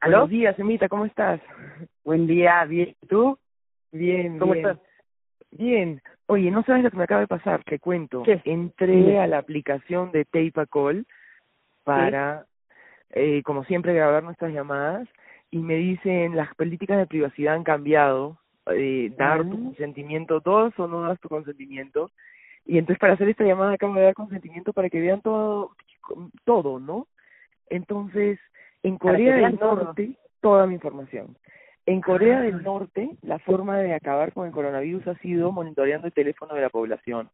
¿Aló? Buenos días, Emita, ¿cómo estás? Buen día, bien. ¿Tú? Bien, ¿Cómo bien. estás? Bien. Oye, no sabes lo que me acaba de pasar, te cuento. ¿Qué? Entré a la aplicación de Tape a Call para, eh, como siempre, grabar nuestras llamadas y me dicen las políticas de privacidad han cambiado, eh, dar tu Ah. consentimiento, ¿das o no das tu consentimiento? Y entonces para hacer esta llamada acabo de dar consentimiento para que vean todo, todo, ¿no? Entonces, en Corea del todo. Norte, toda mi información. En Corea Ah. del Norte, la forma de acabar con el coronavirus ha sido monitoreando el teléfono de la población.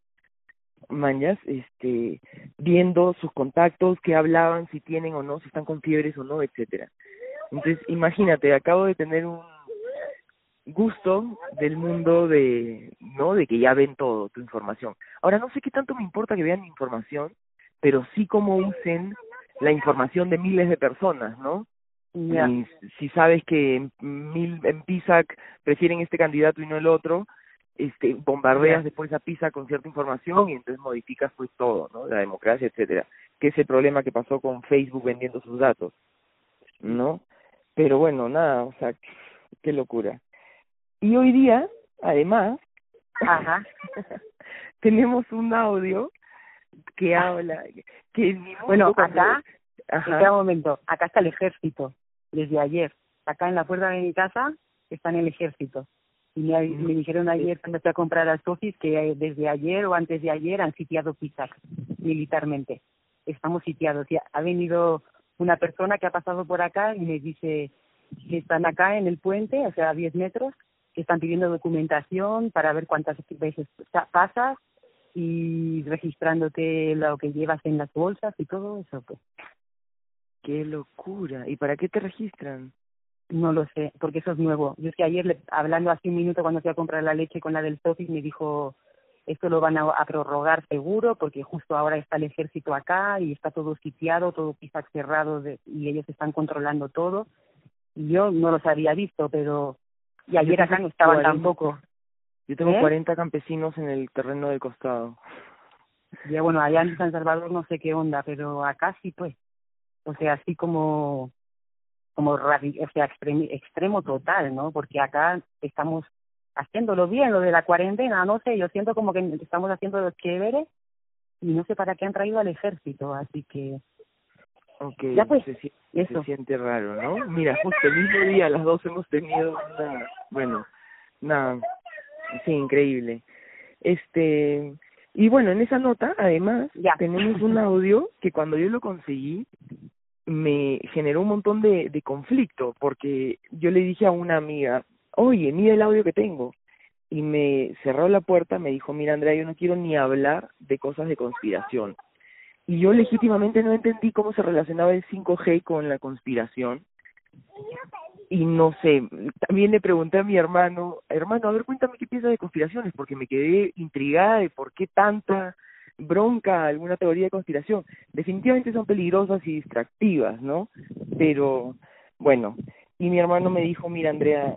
Mañas, este, viendo sus contactos, qué hablaban, si tienen o no, si están con fiebres o no, etcétera. Entonces, imagínate, acabo de tener un gusto del mundo de, ¿no? De que ya ven todo, tu información. Ahora, no sé qué tanto me importa que vean mi información, pero sí cómo usen la información de miles de personas, ¿no? Y si sabes que en, mil, en PISAC prefieren este candidato y no el otro, este bombardeas después a PISAC con cierta información y entonces modificas pues todo, ¿no? La democracia, etcétera. Que es el problema que pasó con Facebook vendiendo sus datos, ¿no? Pero bueno, nada, o sea, qué locura. Y hoy día, además, Ajá. tenemos un audio que habla, mundo Bueno, acá, espera un momento, acá está el ejército, desde ayer. Acá en la puerta de mi casa está en el ejército. Y me, Mm. me dijeron ayer cuando fui a comprar a Sofis que desde ayer o antes de ayer han sitiado Pisac militarmente. Estamos sitiados. Y ha venido una persona que ha pasado por acá y me dice que están acá en el puente, o sea, a 10 metros, que están pidiendo documentación para ver cuántas veces pa- pasas y registrándote lo que llevas en las bolsas y todo eso. Pues Qué locura. ¿Y para qué te registran? no lo sé, porque eso es nuevo. Yo es que ayer, le- hablando hace un minuto cuando fui a comprar la leche con la del Sofis, me dijo, esto lo van a, a prorrogar seguro, porque justo ahora está el ejército acá y está todo sitiado, todo pisac cerrado de- y ellos están controlando todo. Y yo no los había visto, pero... Y ayer acá no estaban 40. tampoco. Yo tengo ¿Eh? 40 campesinos en el terreno del costado. Ya bueno, allá en San Salvador no sé qué onda, pero acá sí pues. O sea, así como como o sea, extremo total, ¿no? Porque acá estamos haciéndolo bien, lo de la cuarentena, no sé, yo siento como que estamos haciendo lo chévere y no sé para qué han traído al ejército, así que Ok, Ya, pues, se, eso. se siente raro, ¿no? Mira, justo el mismo día las dos hemos tenido una, bueno, una, sí, increíble. Este, y bueno, en esa nota, además, Ya. tenemos un audio que cuando yo lo conseguí, me generó un montón de, de conflicto, porque yo le dije a una amiga, oye, mira el audio que tengo. Y me cerró la puerta, me dijo, mira Andrea, yo no quiero ni hablar de cosas de conspiración. Y yo legítimamente no entendí cómo se relacionaba el 5G con la conspiración. Y no sé, también le pregunté a mi hermano, hermano, a ver, cuéntame qué piensas de conspiraciones, porque me quedé intrigada de por qué tanta bronca alguna teoría de conspiración. Definitivamente son peligrosas y distractivas, ¿no? Pero, bueno, y mi hermano me dijo, mira, Andrea,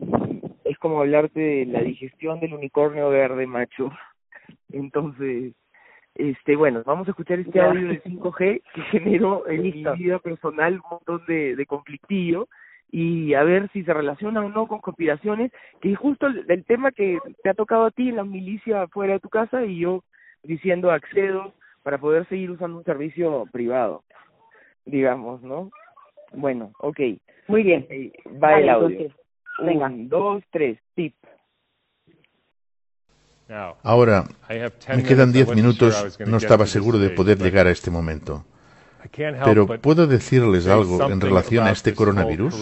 es como hablarte de la digestión del unicornio verde, macho. Entonces, este, bueno, vamos a escuchar este audio del 5G que generó en mi vida personal un montón de, de conflictillo y a ver si se relaciona o no con conspiraciones, que es justo el, el tema que te ha tocado a ti en la milicia fuera de tu casa y yo diciendo accedo para poder seguir usando un servicio privado, digamos, ¿no? Bueno, ok, muy bien. eh, va Vale, el audio. entonces, venga. Un, dos, tres, tip. Ahora, me quedan diez minutos, no estaba seguro de poder llegar a este momento. Pero ¿puedo decirles algo en relación a este coronavirus?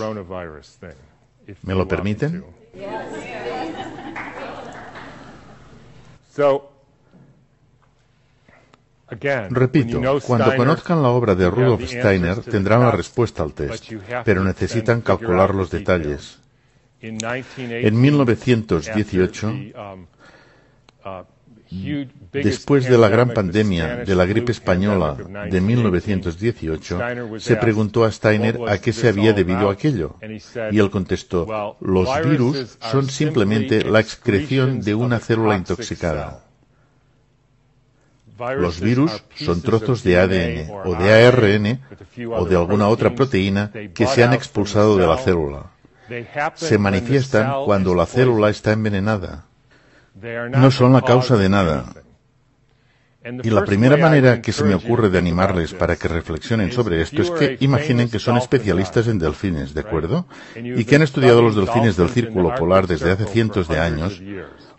¿Me lo permiten? Repito, cuando conozcan la obra de Rudolf Steiner tendrán la respuesta al test, pero necesitan calcular los detalles. In 1918, En 1918, Después de la gran pandemia de la gripe española de 1918, 1918, Steiner was se preguntó a Steiner "What was a qué se había debido about?" aquello. Y él contestó, "Well, los virus son simplemente la excreción de una célula toxic intoxicada. Los virus son trozos de ADN o de ARN o de alguna otra proteína que se han expulsado de la célula. Se manifiestan cuando la célula está envenenada. No son la causa de nada. Y la primera manera que se me ocurre de animarles para que reflexionen sobre esto es que imaginen que son especialistas en delfines, ¿de acuerdo? Y que han estudiado los delfines del círculo polar desde hace cientos de años,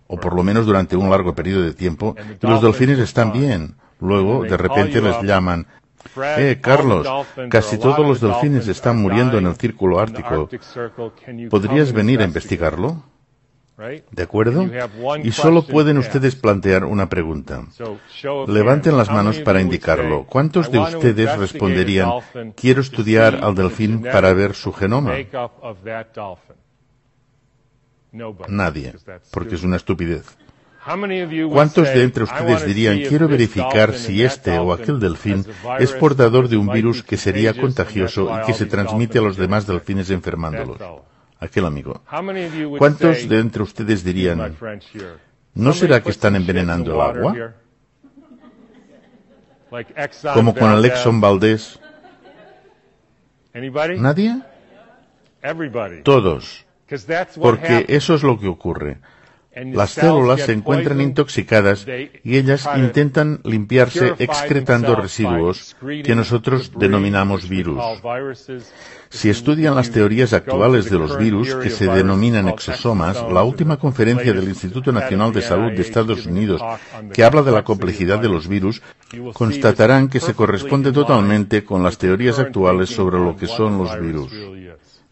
o por lo menos durante un largo periodo de tiempo, y los delfines están bien. Luego, de repente les llaman, eh, Carlos, casi todos los delfines están muriendo en el círculo ártico. ¿Podrías venir a investigarlo? ¿De acuerdo? Y solo pueden ustedes plantear una pregunta. Levanten las manos para indicarlo. ¿Cuántos de ustedes responderían, quiero estudiar al delfín para ver su genoma? Nadie, porque es una estupidez. ¿Cuántos de entre ustedes dirían, quiero verificar si este o aquel delfín es portador de un virus que sería contagioso y que se transmite a los demás delfines enfermándolos? Aquel amigo. ¿Cuántos de entre ustedes dirían, ¿no será que están envenenando el agua? Como con el Exxon Valdés. ¿Nadie? Todos. Porque eso es lo que ocurre. Las células se encuentran intoxicadas y ellas intentan limpiarse excretando residuos que nosotros denominamos virus. Si estudian las teorías actuales de los virus que se denominan exosomas, la última conferencia del Instituto Nacional de Salud de Estados Unidos que habla de la complejidad de los virus, constatarán que se corresponde totalmente con las teorías actuales sobre lo que son los virus.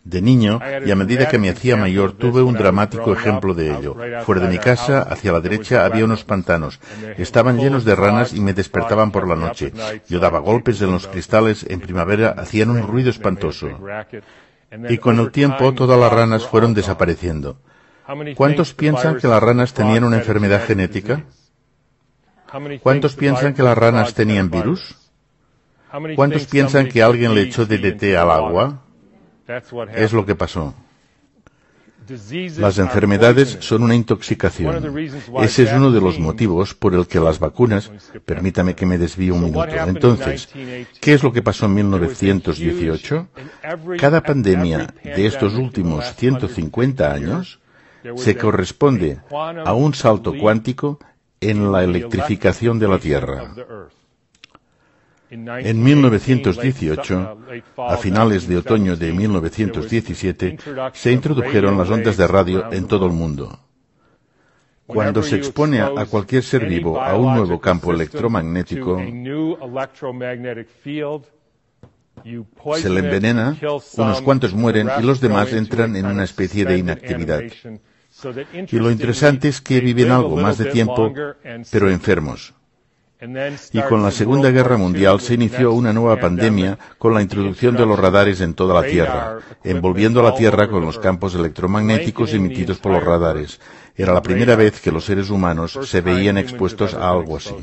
De niño, y a medida que me hacía mayor, tuve un dramático ejemplo de ello. Fuera de mi casa, hacia la derecha, había unos pantanos. Estaban llenos de ranas y me despertaban por la noche. Yo daba golpes en los cristales, en primavera hacían un ruido espantoso. Y con el tiempo todas las ranas fueron desapareciendo. ¿Cuántos piensan que las ranas tenían una enfermedad genética? ¿Cuántos piensan que las ranas tenían virus? ¿Cuántos piensan que alguien le echó DDT al agua? Es lo que pasó. Las enfermedades son una intoxicación. Ese es uno de los motivos por el que las vacunas, permítame que me desvíe un minuto. Entonces, ¿qué es lo que pasó en 1918? Cada pandemia de estos últimos 150 años se corresponde a un salto cuántico en la electrificación de la Tierra. En 1918, a finales de otoño de 1917, se introdujeron las ondas de radio en todo el mundo. Cuando se expone a cualquier ser vivo a un nuevo campo electromagnético, se le envenena, unos cuantos mueren y los demás entran en una especie de inactividad. Y lo interesante es que viven algo más de tiempo, pero enfermos. Y con la Segunda Guerra Mundial se inició una nueva pandemia con la introducción de los radares en toda la Tierra, envolviendo a la Tierra con los campos electromagnéticos emitidos por los radares. Era la primera vez que los seres humanos se veían expuestos a algo así.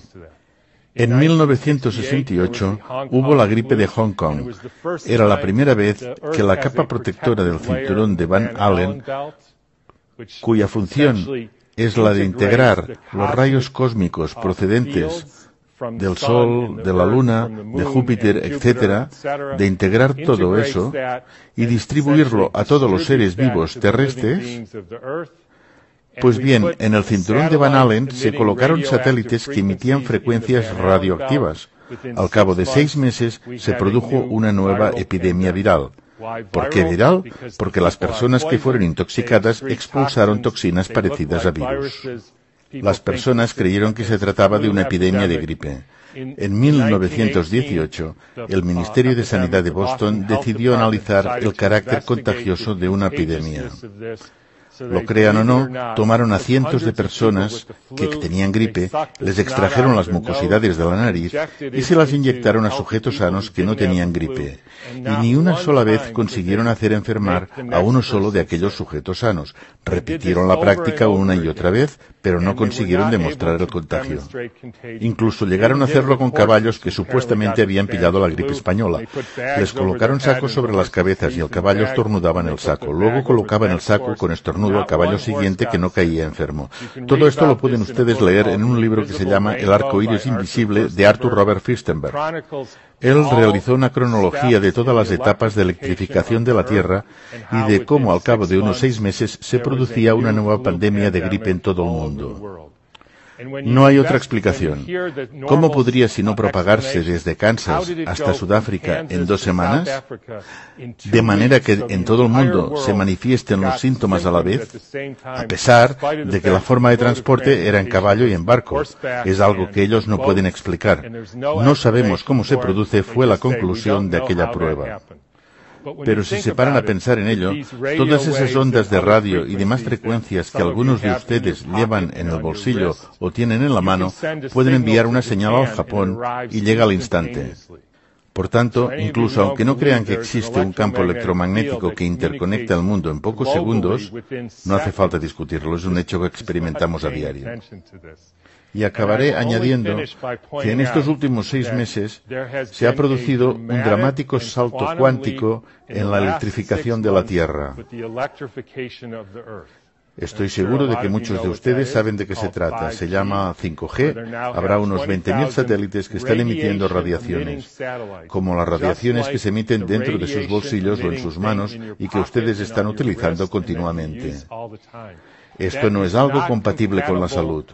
En 1968 hubo la gripe de Hong Kong. Era la primera vez que la capa protectora del cinturón de Van Allen, cuya función es la de integrar los rayos cósmicos procedentes del Sol, de la Luna, de Júpiter, etc., de integrar todo eso y distribuirlo a todos los seres vivos terrestres, pues bien, en el cinturón de Van Allen se colocaron satélites que emitían frecuencias radioactivas. Al cabo de seis meses se produjo una nueva epidemia viral. ¿Por qué viral? Porque las personas que fueron intoxicadas expulsaron toxinas parecidas a virus. Las personas creyeron que se trataba de una epidemia de gripe. En 1918, el Ministerio de Sanidad de Boston decidió analizar el carácter contagioso de una epidemia. Lo crean o no, tomaron a cientos de personas que tenían gripe, les extrajeron las mucosidades de la nariz y se las inyectaron a sujetos sanos que no tenían gripe. Y ni una sola vez consiguieron hacer enfermar a uno solo de aquellos sujetos sanos. Repitieron la práctica una y otra vez, pero no consiguieron demostrar el contagio. Incluso llegaron a hacerlo con caballos que supuestamente habían pillado la gripe española. Les colocaron sacos sobre las cabezas y el caballo estornudaba en el saco. Luego colocaban el saco con estornudos menudo a caballo siguiente que no caía enfermo. Todo esto lo pueden ustedes leer en un libro que se llama El arco iris invisible de Arthur Robert Fistenberg. Él realizó una cronología de todas las etapas de electrificación de la Tierra y de cómo al cabo de unos seis meses se producía una nueva pandemia de gripe en todo el mundo. No hay otra explicación. ¿Cómo podría sino propagarse desde Kansas hasta Sudáfrica en dos semanas? De manera que en todo el mundo se manifiesten los síntomas a la vez, a pesar de que la forma de transporte era en caballo y en barco. Es algo que ellos no pueden explicar. No sabemos cómo se produce, fue la conclusión de aquella prueba. Pero si se paran a pensar en ello, todas esas ondas de radio y demás frecuencias que algunos de ustedes llevan en el bolsillo o tienen en la mano pueden enviar una señal al Japón y llega al instante. Por tanto, incluso aunque no crean que existe un campo electromagnético que interconecta el mundo en pocos segundos, no hace falta discutirlo, es un hecho que experimentamos a diario. Y acabaré añadiendo que en estos últimos seis meses se ha producido un dramático salto cuántico en la electrificación de la Tierra. Estoy seguro de que muchos de ustedes saben de qué se trata. Se llama 5G. Habrá unos 20.000 satélites que están emitiendo radiaciones, como las radiaciones que se emiten dentro de sus bolsillos o en sus manos y que ustedes están utilizando continuamente. Esto no es algo compatible con la salud.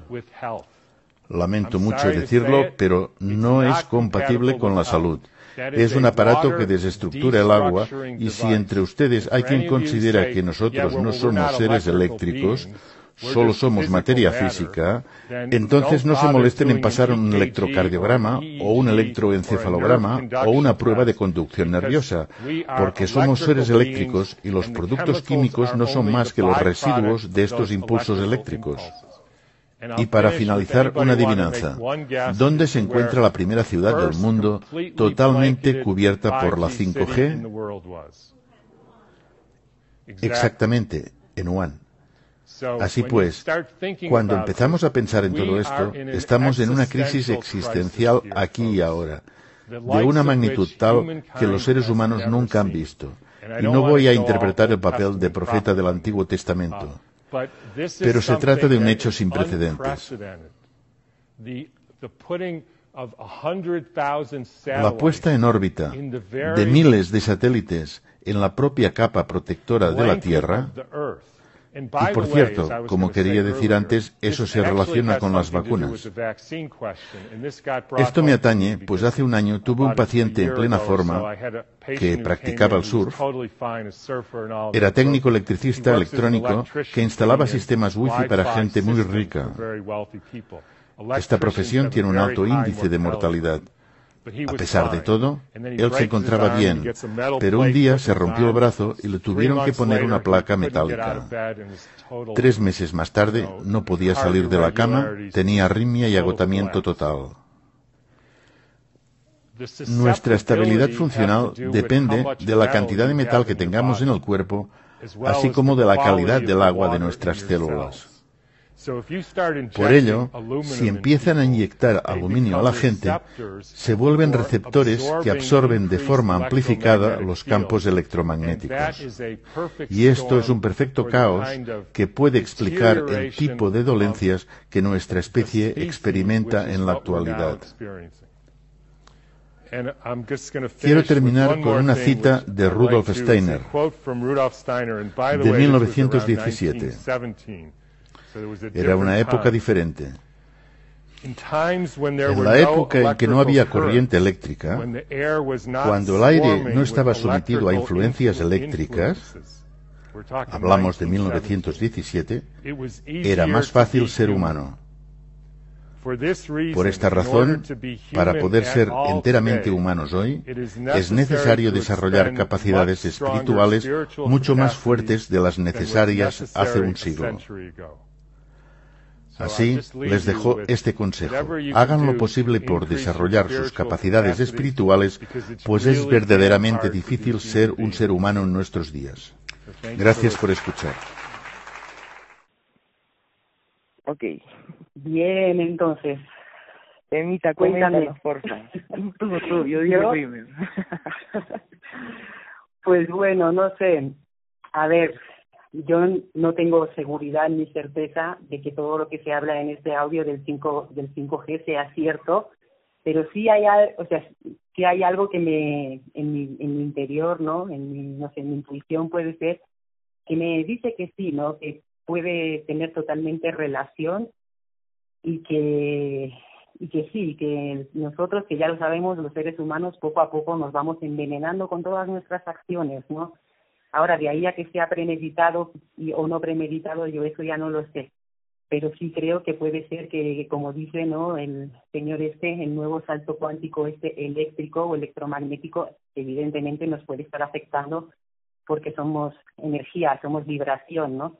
Lamento mucho decirlo, pero no es compatible con la salud. Es un aparato que desestructura el agua y si entre ustedes hay quien considera que nosotros no somos seres eléctricos, solo somos materia física, entonces no se molesten en pasar un electrocardiograma o un electroencefalograma o una prueba de conducción nerviosa, porque somos seres eléctricos y los productos químicos no son más que los residuos de estos impulsos eléctricos. Y para finalizar, una adivinanza. ¿Dónde se encuentra la primera ciudad del mundo totalmente cubierta por la 5G? Exactamente, en Wuhan. Así pues, cuando empezamos a pensar en todo esto, estamos en una crisis existencial aquí y ahora, de una magnitud tal que los seres humanos nunca han visto. Y no voy a interpretar el papel de profeta del Antiguo Testamento. Pero se trata de un hecho sin precedentes. La puesta en órbita de miles de satélites en la propia capa protectora de la Tierra y por cierto, como quería decir antes, eso se relaciona con las vacunas. Esto me atañe, pues hace un año tuve un paciente en plena forma que practicaba el surf, era técnico electricista electrónico que instalaba sistemas wifi para gente muy rica. Esta profesión tiene un alto índice de mortalidad. A pesar de todo, él se encontraba bien, pero un día se rompió el brazo y le tuvieron que poner una placa metálica. Tres meses más tarde no podía salir de la cama, tenía arritmia y agotamiento total. Nuestra estabilidad funcional depende de la cantidad de metal que tengamos en el cuerpo, así como de la calidad del agua de nuestras células. Por ello, si empiezan a inyectar aluminio a la gente, se vuelven receptores que absorben de forma amplificada los campos electromagnéticos. Y esto es un perfecto caos que puede explicar el tipo de dolencias que nuestra especie experimenta en la actualidad. Quiero terminar con una cita de Rudolf Steiner, de 1917. Era una época diferente. En la época en que no había corriente eléctrica, cuando el aire no estaba sometido a influencias eléctricas, hablamos de 1917, era más fácil ser humano. Por esta razón, para poder ser enteramente humanos hoy, es necesario desarrollar capacidades espirituales mucho más fuertes de las necesarias hace un siglo. Así, les dejo este consejo. Hagan lo posible por desarrollar sus capacidades espirituales, pues es verdaderamente difícil ser un ser humano en nuestros días. Gracias por escuchar. Ok. Bien, entonces. Emita, cuéntanos, por favor. tú, tú, yo digo Pues bueno, no sé. A ver, yo no tengo seguridad ni certeza de que todo lo que se habla en este audio del 5 del 5G sea cierto, pero sí hay o sea, sí hay algo que me en mi en mi interior, ¿no? En mi no sé, mi intuición puede ser que me dice que sí, ¿no? Que puede tener totalmente relación y que y que sí, que nosotros que ya lo sabemos, los seres humanos poco a poco nos vamos envenenando con todas nuestras acciones, ¿no? Ahora, de ahí a que sea premeditado y, o no premeditado, yo eso ya no lo sé. Pero sí creo que puede ser que, como dice no el señor este, el nuevo salto cuántico este eléctrico o electromagnético, evidentemente nos puede estar afectando porque somos energía, somos vibración, ¿no?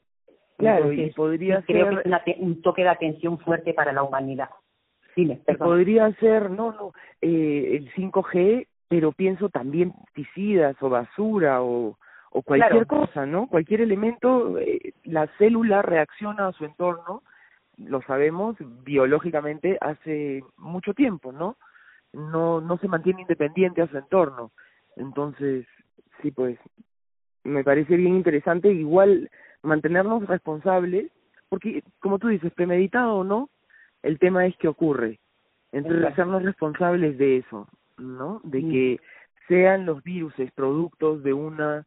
Claro, y podría creo que es un toque de atención fuerte para la humanidad. Dime, podría ser, no, no, eh, el 5G, pero pienso también pesticidas o basura o, o cualquier cosa, ¿no? Cualquier elemento, eh, la célula reacciona a su entorno, lo sabemos biológicamente hace mucho tiempo, ¿no? No, no se mantiene independiente a su entorno. Entonces, sí, pues, me parece bien interesante igual mantenernos responsables, porque como tú dices, premeditado o no, el tema es que ocurre. Entonces, hacernos responsables de eso, ¿no? De que sean los virus productos de una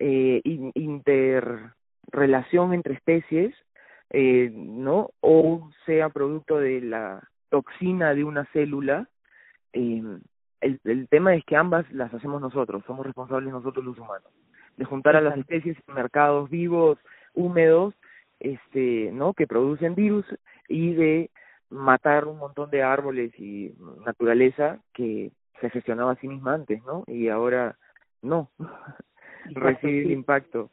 eh, interrelación entre especies, eh, ¿no? O sea producto de la toxina de una célula, eh, el, el tema es que ambas las hacemos nosotros, somos responsables nosotros los humanos de juntar a las especies en mercados vivos, húmedos, este, ¿no? que producen virus y de matar un montón de árboles y naturaleza que se gestionaba a sí misma antes, ¿no? Y ahora no, recibe el impacto.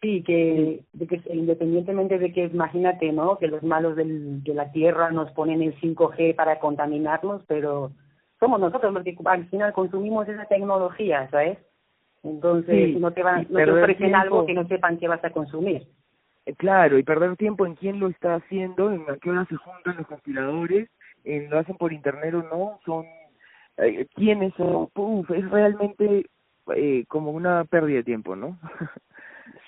Sí, que, de que independientemente de que imagínate, ¿no? Que los malos del, de la Tierra nos ponen el 5G para contaminarnos, pero somos nosotros los que al final consumimos esa tecnología, ¿sabes? Entonces no te van, no te ofrecen algo que no sepan qué vas a consumir. Eh, claro, y perder tiempo en quién lo está haciendo, en a qué hora se juntan los conspiradores, en lo hacen por internet o no, son eh, quiénes son, Uf, es realmente eh, como una pérdida de tiempo, ¿no?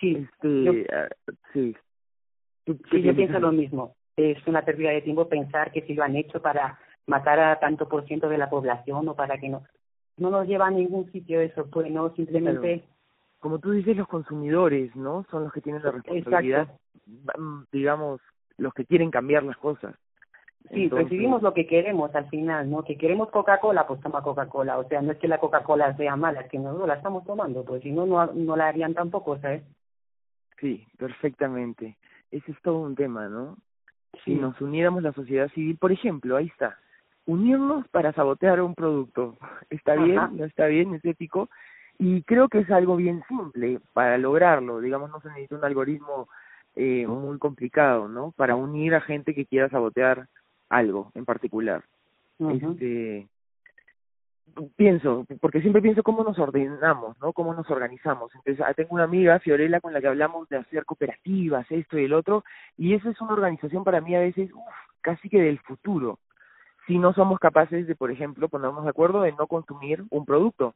Sí, este, ah, sí. Sí, yo pienso lo mismo. Es una pérdida de tiempo pensar que si lo han hecho para matar a tanto por ciento de la población o para que no no nos lleva a ningún sitio eso, pues no, simplemente... Como tú dices, los consumidores, ¿no? Son los que tienen la responsabilidad, mm, digamos, los que quieren cambiar las cosas. Sí, recibimos lo que queremos al final, ¿no? Que queremos Coca-Cola, pues toma Coca-Cola. O sea, no es que la Coca-Cola sea mala, es que nosotros la estamos tomando, pues si no, no, no la harían tampoco, ¿sabes? Sí, perfectamente. Ese es todo un tema, ¿no? Si nos uniéramos la sociedad civil, por ejemplo, ahí está, unirnos para sabotear un producto. ¿Está bien? ¿No está bien? ¿Es ético? Y creo que es algo bien simple para lograrlo. Digamos, no se necesita un algoritmo eh, muy complicado, ¿no? Para unir a gente que quiera sabotear algo en particular. Este pienso, porque siempre pienso cómo nos ordenamos, ¿no? Cómo nos organizamos. Entonces, ah, tengo una amiga, Fiorella, con la que hablamos de hacer cooperativas, esto y el otro, y eso es una organización para mí a veces, uf, casi que del futuro si no somos capaces de, por ejemplo, ponernos de acuerdo en no consumir un producto.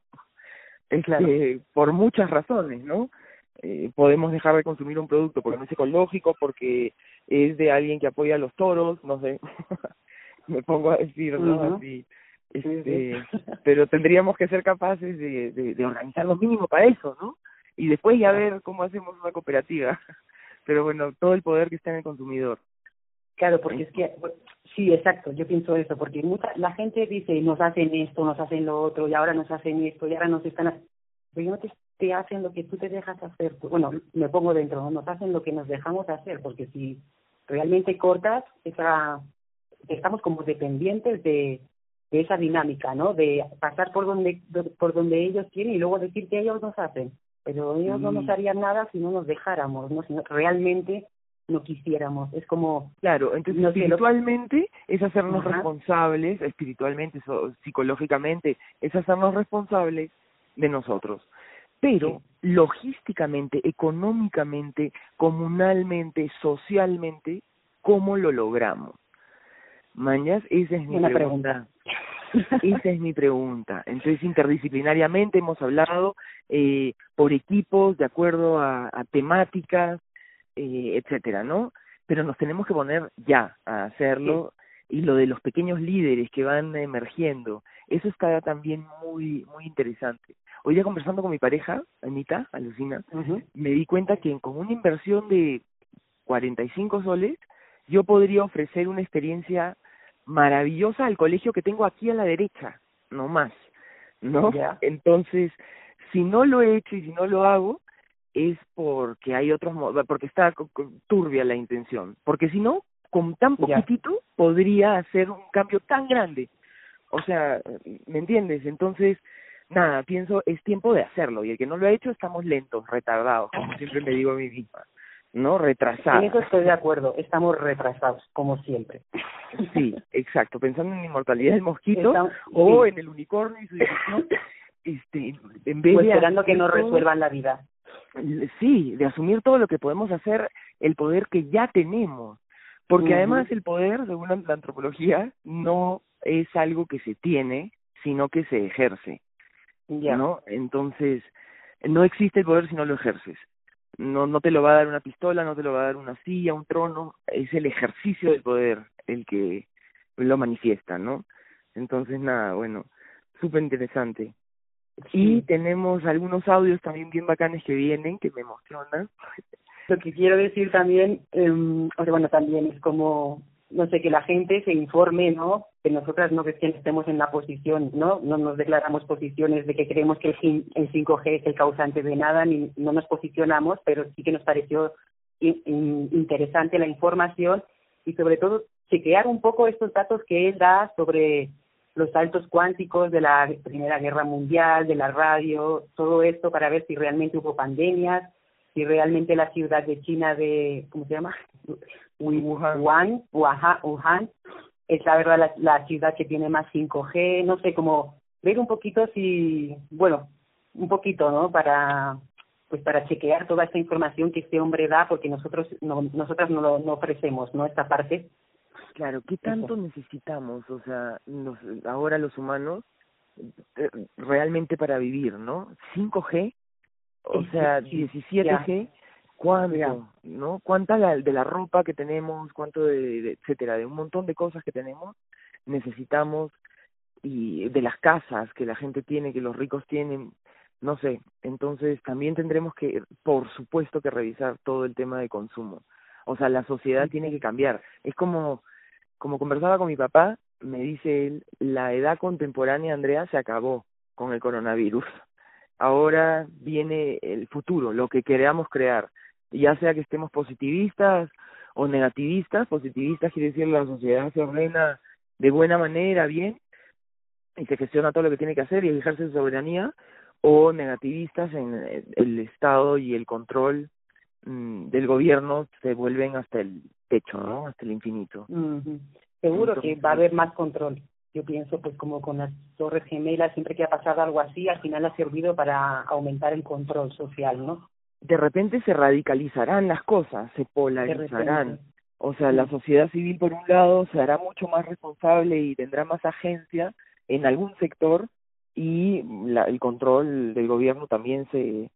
Es la, eh, por muchas razones, ¿no? Eh, podemos dejar de consumir un producto porque no es ecológico, porque es de alguien que apoya a los toros, no sé, me pongo a decir, ¿no? Así, este, pero tendríamos que ser capaces de, de, de organizar lo mínimo para eso, ¿no? Y después ya ver cómo hacemos una cooperativa. Pero bueno, todo el poder que está en el consumidor. Claro, porque es que, sí, exacto, yo pienso eso, porque mucha, la gente dice, nos hacen esto, nos hacen lo otro, y ahora nos hacen esto, y ahora nos están Pero no te, te hacen lo que tú te dejas hacer. Bueno, me pongo dentro, ¿no? nos hacen lo que nos dejamos hacer, porque si realmente cortas, esa, estamos como dependientes de, de esa dinámica, ¿no? De pasar por donde, por donde ellos quieren y luego decir que ellos nos hacen. Pero ellos no nos harían nada si no nos dejáramos, ¿no? Si realmente no quisiéramos. Es como... Claro, entonces espiritualmente es hacernos responsables, espiritualmente, psicológicamente, es hacernos responsables de nosotros. Pero logísticamente, económicamente, comunalmente, socialmente, ¿cómo lo logramos? Mañas, esa es mi Una pregunta. Esa es mi pregunta. Entonces, interdisciplinariamente hemos hablado eh, por equipos, de acuerdo a, a temáticas, eh, etcétera, ¿no? Pero nos tenemos que poner ya a hacerlo y lo de los pequeños líderes que van emergiendo, eso está también muy muy interesante. Hoy día conversando con mi pareja, Anita, Alucina, me di cuenta que con una inversión de 45 soles, yo podría ofrecer una experiencia maravillosa al colegio que tengo aquí a la derecha, no más, ¿no? Entonces, si no lo he hecho y si no lo hago, es porque hay otros porque está turbia la intención, porque si no, con tan poquitito podría hacer un cambio tan grande. O sea, ¿me entiendes? Entonces, nada, pienso, es tiempo de hacerlo, y el que no lo ha hecho estamos lentos, retardados, como siempre me digo a mí misma. ¿no? Retrasados. En eso estoy de acuerdo, estamos retrasados, como siempre. Sí, exacto, pensando en la inmortalidad del mosquito o en el unicornio y su dirección, este, en vez de esperando que nos resuelvan la vida. Sí, de asumir todo lo que podemos hacer, el poder que ya tenemos. Porque además el poder, según la antropología, no es algo que se tiene, sino que se ejerce. Ya. ¿No? Entonces, no existe el poder si no lo ejerces no, no te lo va a dar una pistola, no te lo va a dar una silla, un trono, es el ejercicio del poder el que lo manifiesta, ¿no? Entonces, nada, bueno, súper interesante. Y tenemos algunos audios también bien bacanes que vienen, que me emocionan. Lo que quiero decir también, eh, o sea, bueno, también es como no sé, que la gente se informe, ¿no? Que nosotras no que estemos en la posición, ¿no? No nos declaramos posiciones de que creemos que el, el 5G es el causante de nada, ni no nos posicionamos, pero sí que nos pareció interesante la información y sobre todo chequear un poco estos datos que él da sobre los saltos cuánticos de la Primera Guerra Mundial, de la radio, todo esto para ver si realmente hubo pandemias, si realmente la ciudad de China de, ¿cómo se llama? Wuhan, Wuhan, es la verdad la, ciudad que tiene más 5G, no sé, como ver un poquito si, bueno, un poquito, ¿no? Para pues para chequear toda esta información que este hombre da, porque nosotros no, nosotras no lo no ofrecemos, ¿no? Esta parte. Claro, ¿qué tanto necesitamos? O sea, nos, ahora los humanos eh, realmente para vivir, ¿no? 5G, o sea, 17G, cuánto, ¿no? Cuánta de la ropa que tenemos, cuánto de, etcétera, de un montón de cosas que tenemos, necesitamos y de las casas que la gente tiene, que los ricos tienen, no sé, entonces también tendremos que, por supuesto, que revisar todo el tema de consumo. O sea, la sociedad tiene que cambiar. Es como, como conversaba con mi papá, me dice él, la edad contemporánea, Andrea, se acabó con el coronavirus. Ahora viene el futuro, lo que queramos crear ya sea que estemos positivistas o negativistas, positivistas quiere decir la sociedad se ordena de buena manera, bien, y se gestiona todo lo que tiene que hacer y ejerce su soberanía, o negativistas en el Estado y el control mm, del gobierno se vuelven hasta el techo, ¿no? Hasta el infinito. Seguro que va a haber más control. Yo pienso, pues como con las torres gemelas, siempre que ha pasado algo así, al final ha servido para aumentar el control social, ¿no? De repente se radicalizarán las cosas, se polarizarán. O sea, la sociedad civil, por un lado, se hará mucho más responsable y tendrá más agencia en algún sector y la, el control del gobierno también se,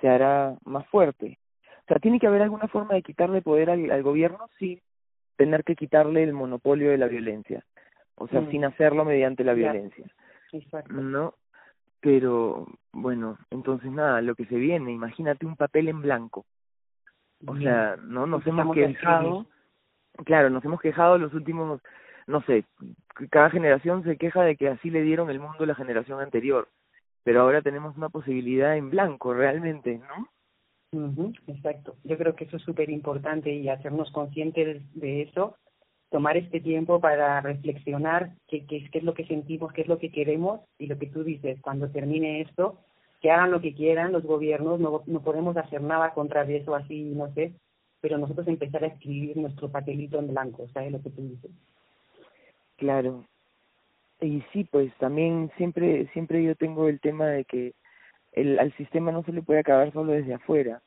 se hará más fuerte. O sea, tiene que haber alguna forma de quitarle poder al, al gobierno sin tener que quitarle el monopolio de la violencia. O sea, mm. sin hacerlo mediante la violencia. Exacto. ¿No? Pero bueno, entonces nada, lo que se viene, imagínate un papel en blanco. O sea, no nos hemos quejado, claro, nos hemos quejado los últimos, no sé, cada generación se queja de que así le dieron el mundo a la generación anterior, pero ahora tenemos una posibilidad en blanco realmente, ¿no? exacto. Yo creo que eso es súper importante y hacernos conscientes de eso tomar este tiempo para reflexionar qué, qué, qué es lo que sentimos, qué es lo que queremos y lo que tú dices, cuando termine esto, que hagan lo que quieran los gobiernos, no, no podemos hacer nada contra eso así, no sé, pero nosotros empezar a escribir nuestro papelito en blanco, ¿sabes lo que tú dices? Claro. Y sí, pues también siempre siempre yo tengo el tema de que el, al sistema no se le puede acabar solo desde afuera.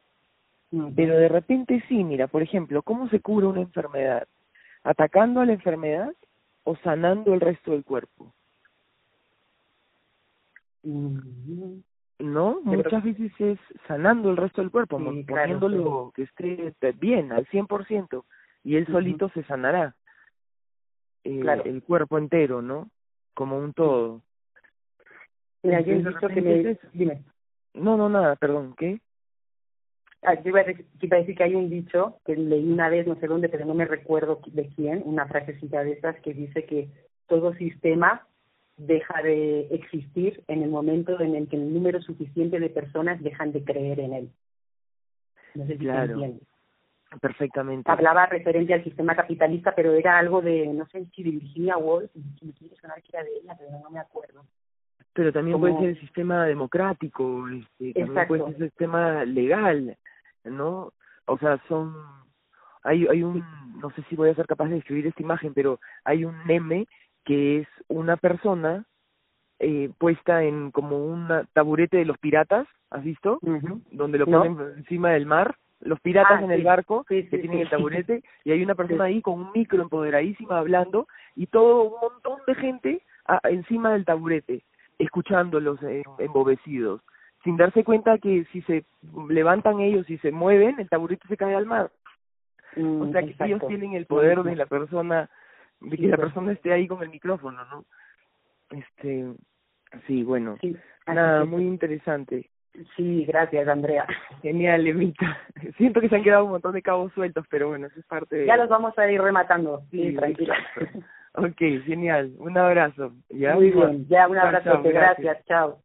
Pero de repente sí, mira, por ejemplo, ¿cómo se cura una enfermedad? Atacando a la enfermedad o sanando el resto del cuerpo. No, muchas veces es sanando el resto del cuerpo, poniéndolo que esté bien al 100% y él solito se sanará. Eh, el cuerpo entero, ¿no? Como un todo. Mira, yo he visto que me... Dime. No, no, nada, perdón, ¿qué? Yo iba a, decir, que hay un dicho que leí una vez, no sé dónde, pero no me recuerdo de quién, una frasecita de estas que dice que todo sistema deja de existir en el momento en el que el número suficiente de personas dejan de creer en él. No sé si claro. Perfectamente. Hablaba referente al sistema capitalista, pero era algo de, no sé si de Virginia Woolf, si me quiere sonar que era de ella, pero no me acuerdo. Pero también puede ser el sistema democrático, este, también puede ser el sistema legal, ¿no? O sea, son hay hay un no sé si voy a ser capaz de describir esta imagen, pero hay un meme que es una persona eh, puesta en como un taburete de los piratas, ¿has visto? Donde lo ponen encima del mar, los piratas ah, en el barco que tienen el taburete y hay una persona ahí con un micro empoderadísima hablando y todo un montón de gente encima del taburete escuchándolos embobecidos sin darse cuenta que si se levantan ellos y se mueven el taburete se cae al mar mm, o sea que ellos tienen el poder de la persona de que la persona esté ahí con el micrófono no este sí bueno nada muy interesante Sí, gracias, Andrea. Genial, Emita. Siento que se han quedado un montón de cabos sueltos, pero bueno, eso es parte de... Ya los vamos a ir rematando, sí, tranquila. ok, genial. Un abrazo. ¿Ya? Muy bien, ya un abrazo. gracias. Chao.